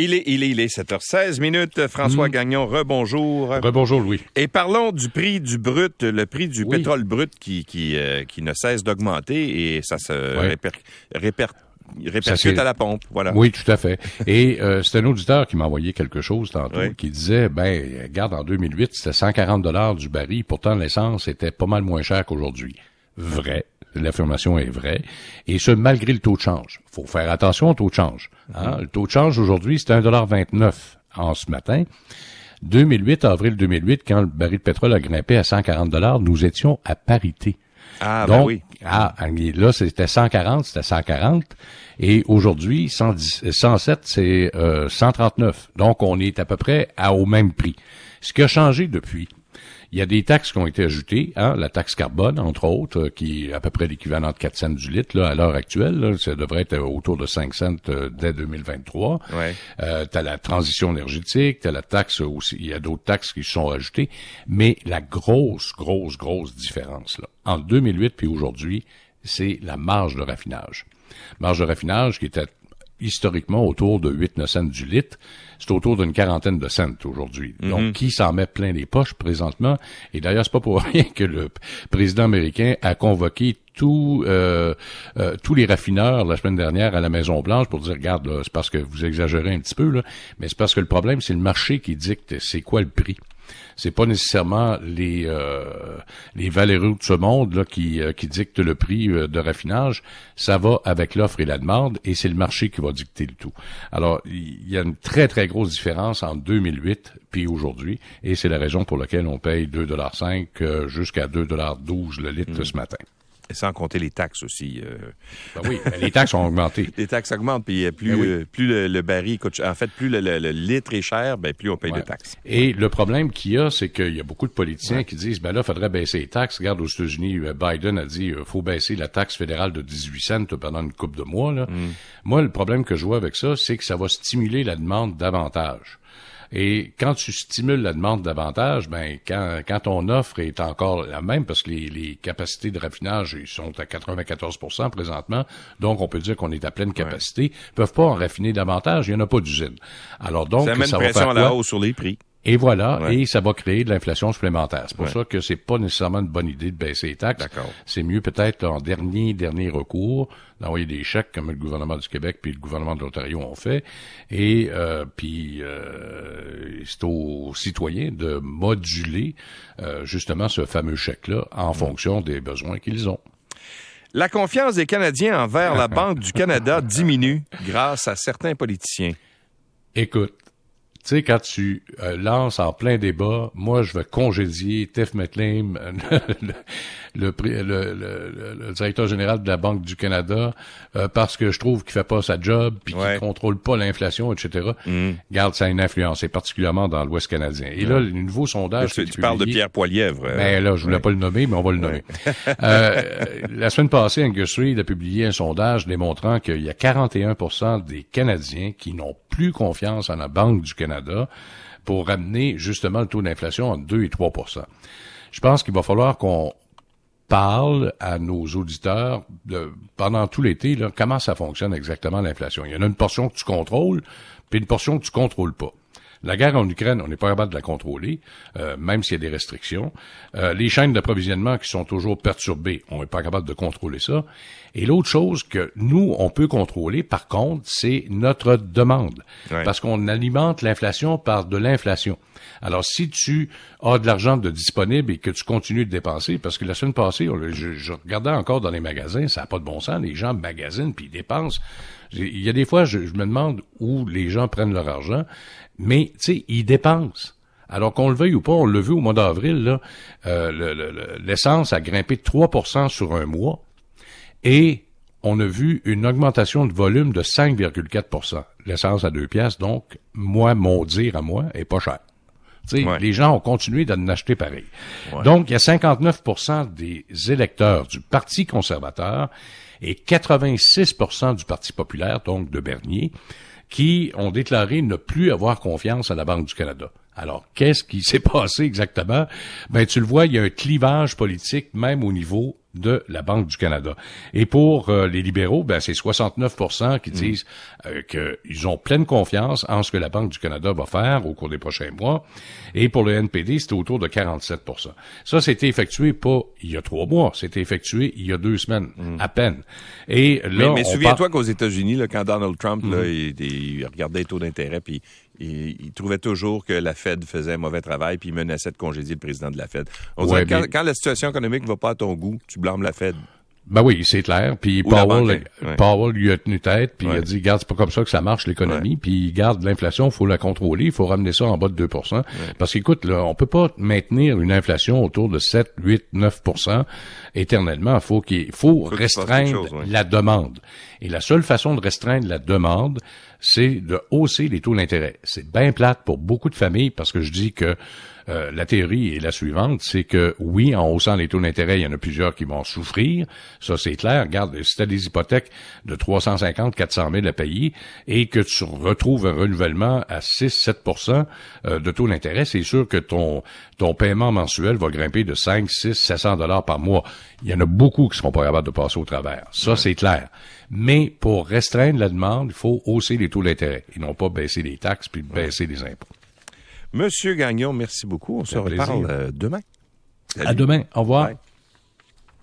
Il est, il est, il est 7h16 minutes. François Mm. Gagnon, rebonjour. Rebonjour, Louis. Et parlons du prix du brut, le prix du Oui. pétrole brut qui, qui, euh, qui ne cesse d'augmenter et ça se Ouais. réper- réper- Ça répercute à la pompe. Voilà. Oui, tout à fait. Et euh, c'est un auditeur qui m'a envoyé quelque chose tantôt, Oui. qui disait, ben, regarde, en 2008, c'était 140 dollars du baril, pourtant l'essence était pas mal moins cher qu'aujourd'hui. Vrai. L'affirmation est vraie. Et ce, malgré le taux de change. faut faire attention au taux de change. Hein? Le taux de change aujourd'hui, c'est 1,29 en ce matin. 2008, avril 2008, quand le baril de pétrole a grimpé à 140 dollars, nous étions à parité. Ah, ben Donc, oui. ah, là, c'était 140, c'était 140. Et aujourd'hui, 110 euh, 107, c'est euh, 139. Donc, on est à peu près à, au même prix. Ce qui a changé depuis, il y a des taxes qui ont été ajoutées, hein, la taxe carbone, entre autres, euh, qui est à peu près l'équivalent de 4 cents du litre là, à l'heure actuelle. là. ça devrait être autour de 5 cents euh, dès 2023. Ouais. Euh, t'as la transition énergétique, t'as la taxe aussi, il y a d'autres taxes qui sont ajoutées, mais la grosse, grosse, grosse différence là, entre 2008 puis aujourd'hui, c'est la marge de raffinage. Marge de raffinage qui était historiquement autour de 8-9 cents du litre, c'est autour d'une quarantaine de cents aujourd'hui. Donc, qui s'en met plein les poches présentement? Et d'ailleurs, c'est pas pour rien que le président américain a convoqué tous euh, euh, tous les raffineurs la semaine dernière à la Maison Blanche pour dire regarde là, c'est parce que vous exagérez un petit peu là, mais c'est parce que le problème c'est le marché qui dicte c'est quoi le prix. C'est pas nécessairement les euh, les valeureux de ce monde là qui euh, qui dictent le prix euh, de raffinage, ça va avec l'offre et la demande et c'est le marché qui va dicter le tout. Alors il y a une très très grosse différence entre 2008 puis aujourd'hui et c'est la raison pour laquelle on paye 2,5 euh, jusqu'à 2,12 le litre ce matin. Et sans compter les taxes aussi. euh, Ben oui, ben les taxes ont augmenté. les taxes augmentent, puis euh, plus, Ben oui. euh, plus le, le baril coûte. En fait, plus le, le- le litre est cher, ben, plus on paye Ouais. de taxes. Et le problème qu'il y a, c'est qu'il y a beaucoup de politiciens qui disent, ben là, faudrait baisser les taxes. Regarde, aux États-Unis, euh, Biden a dit, euh, faut baisser la taxe fédérale de 18 cents pendant une couple de mois. Là. Moi, le problème que je vois avec ça, c'est que ça va stimuler la demande davantage. Et quand tu stimules la demande davantage, ben quand, quand ton offre est encore la même, parce que les, les capacités de raffinage ils sont à 94% présentement, donc on peut dire qu'on est à pleine capacité, ils peuvent pas en raffiner davantage, il n'y en a pas d'usine. Alors donc, ça met une pression à la hausse sur les prix. Et voilà, Ouais. et ça va créer de l'inflation supplémentaire. C'est pour Ouais. ça que c'est pas nécessairement une bonne idée de baisser les taxes. C'est mieux peut-être en dernier dernier recours d'envoyer des chèques comme le gouvernement du Québec puis le gouvernement de l'Ontario ont fait. Et euh, puis euh, c'est aux citoyens de moduler euh, justement ce fameux chèque-là en fonction des besoins qu'ils ont. La confiance des Canadiens envers la Banque du Canada diminue grâce à certains politiciens. Écoute, tu sais, quand tu euh, lances en plein débat, moi, je vais congédier Tiff McLean, le, le, le- le- le- directeur général de la Banque du Canada, euh, parce que je trouve qu'il fait pas sa job, puis Ouais. qu'il contrôle pas l'inflation, etc. Garde, ça a une influence, et particulièrement dans l'Ouest canadien. Et là, le nouveau sondage... Tu, tu parles de Pierre Poilièvre. euh, ben là, je voulais pas le nommer, mais on va le nommer. Euh, la semaine passée, Angus Reid a publié un sondage démontrant qu'il y a 41 des Canadiens qui n'ont plus confiance en la Banque du Canada pour ramener justement le taux d'inflation entre 2 et 3% Je pense qu'il va falloir qu'on parle à nos auditeurs pendant tout l'été, comment ça fonctionne exactement l'inflation. Il y en a une portion que tu contrôles, puis une portion que tu contrôles pas. La guerre en Ukraine, on n'est pas capable de la contrôler, euh, même s'il y a des restrictions. Euh, les chaînes d'approvisionnement qui sont toujours perturbées, on n'est pas capable de contrôler ça. Et l'autre chose que nous, on peut contrôler, par contre, c'est notre demande. Ouais. Parce qu'on alimente l'inflation par de l'inflation. Alors, si tu as de l'argent de disponible et que tu continues de dépenser, parce que la semaine passée, on- je, je regardais encore dans les magasins, ça n'a pas de bon sens, les gens magasinent puis ils dépensent. Il y a des fois, je, je me demande où les gens prennent leur argent, mais, tu sais, ils dépensent. Alors qu'on le veuille ou pas, on l'a vu au mois d'avril, là, euh, le- le- le- l'essence a grimpé de 3% sur un mois et on a vu une augmentation de volume de 5,4% L'essence à deux piastres, donc, moi, mon dire à moi, est pas cher. Tu sais, Ouais. Les gens ont continué d'en acheter pareil. Donc, il y a 59% des électeurs du Parti conservateur et 86% du Parti populaire, donc de Bernier, qui ont déclaré ne plus avoir confiance à la Banque du Canada. Alors, qu'est-ce qui s'est passé exactement? Ben, tu le vois, il y a un clivage politique même au niveau de la Banque du Canada. Et pour euh, les libéraux, ben, c'est 69% qui disent euh, qu'ils ont pleine confiance en ce que la Banque du Canada va faire au cours des prochains mois. Et pour le NPD, c'était autour de 47% Ça, c'était effectué pas il y a trois mois, c'était effectué il y a deux semaines, mm. à peine. Et là, mais, souviens-toi qu'aux États-Unis, quand Donald Trump là, mm-hmm. il, regardait les taux d'intérêt, puis il, trouvait toujours que la Fed faisait un mauvais travail, puis il menaçait de congédier le président de la Fed. On dirait, quand, quand, la situation économique va pas à ton goût, tu blâmes la Fed. Ben oui, c'est clair. Puis Powell, Powell lui a tenu tête, puis il a dit, garde, c'est pas comme ça que ça marche l'économie. Puis garde l'inflation, faut la contrôler, il faut ramener ça en bas de 2% Parce qu'écoute, là, on peut pas maintenir une inflation autour de 7, 8, 9% éternellement. Faut qu'il faut, restreindre la demande. Et la seule façon de restreindre la demande, c'est de hausser les taux d'intérêt. C'est bien plate pour beaucoup de familles parce que je dis que euh, la théorie est la suivante, c'est que oui, en haussant les taux d'intérêt, il y en a plusieurs qui vont souffrir. Ça, c'est clair. Regarde, si tu as des hypothèques de 350, 400 000 à payer et que tu retrouves un renouvellement à 6, 7% euh, de taux d'intérêt, c'est sûr que ton, ton paiement mensuel va grimper de 5, 6, 700 dollars par mois. Il y en a beaucoup qui seront pas capables de passer au travers. Ça, c'est clair. Mais pour restreindre la demande, il faut hausser les taux d'intérêt et non pas baisser les taxes puis baisser les impôts. Monsieur Gagnon, merci beaucoup. On se reparle euh, demain. À demain. Au revoir.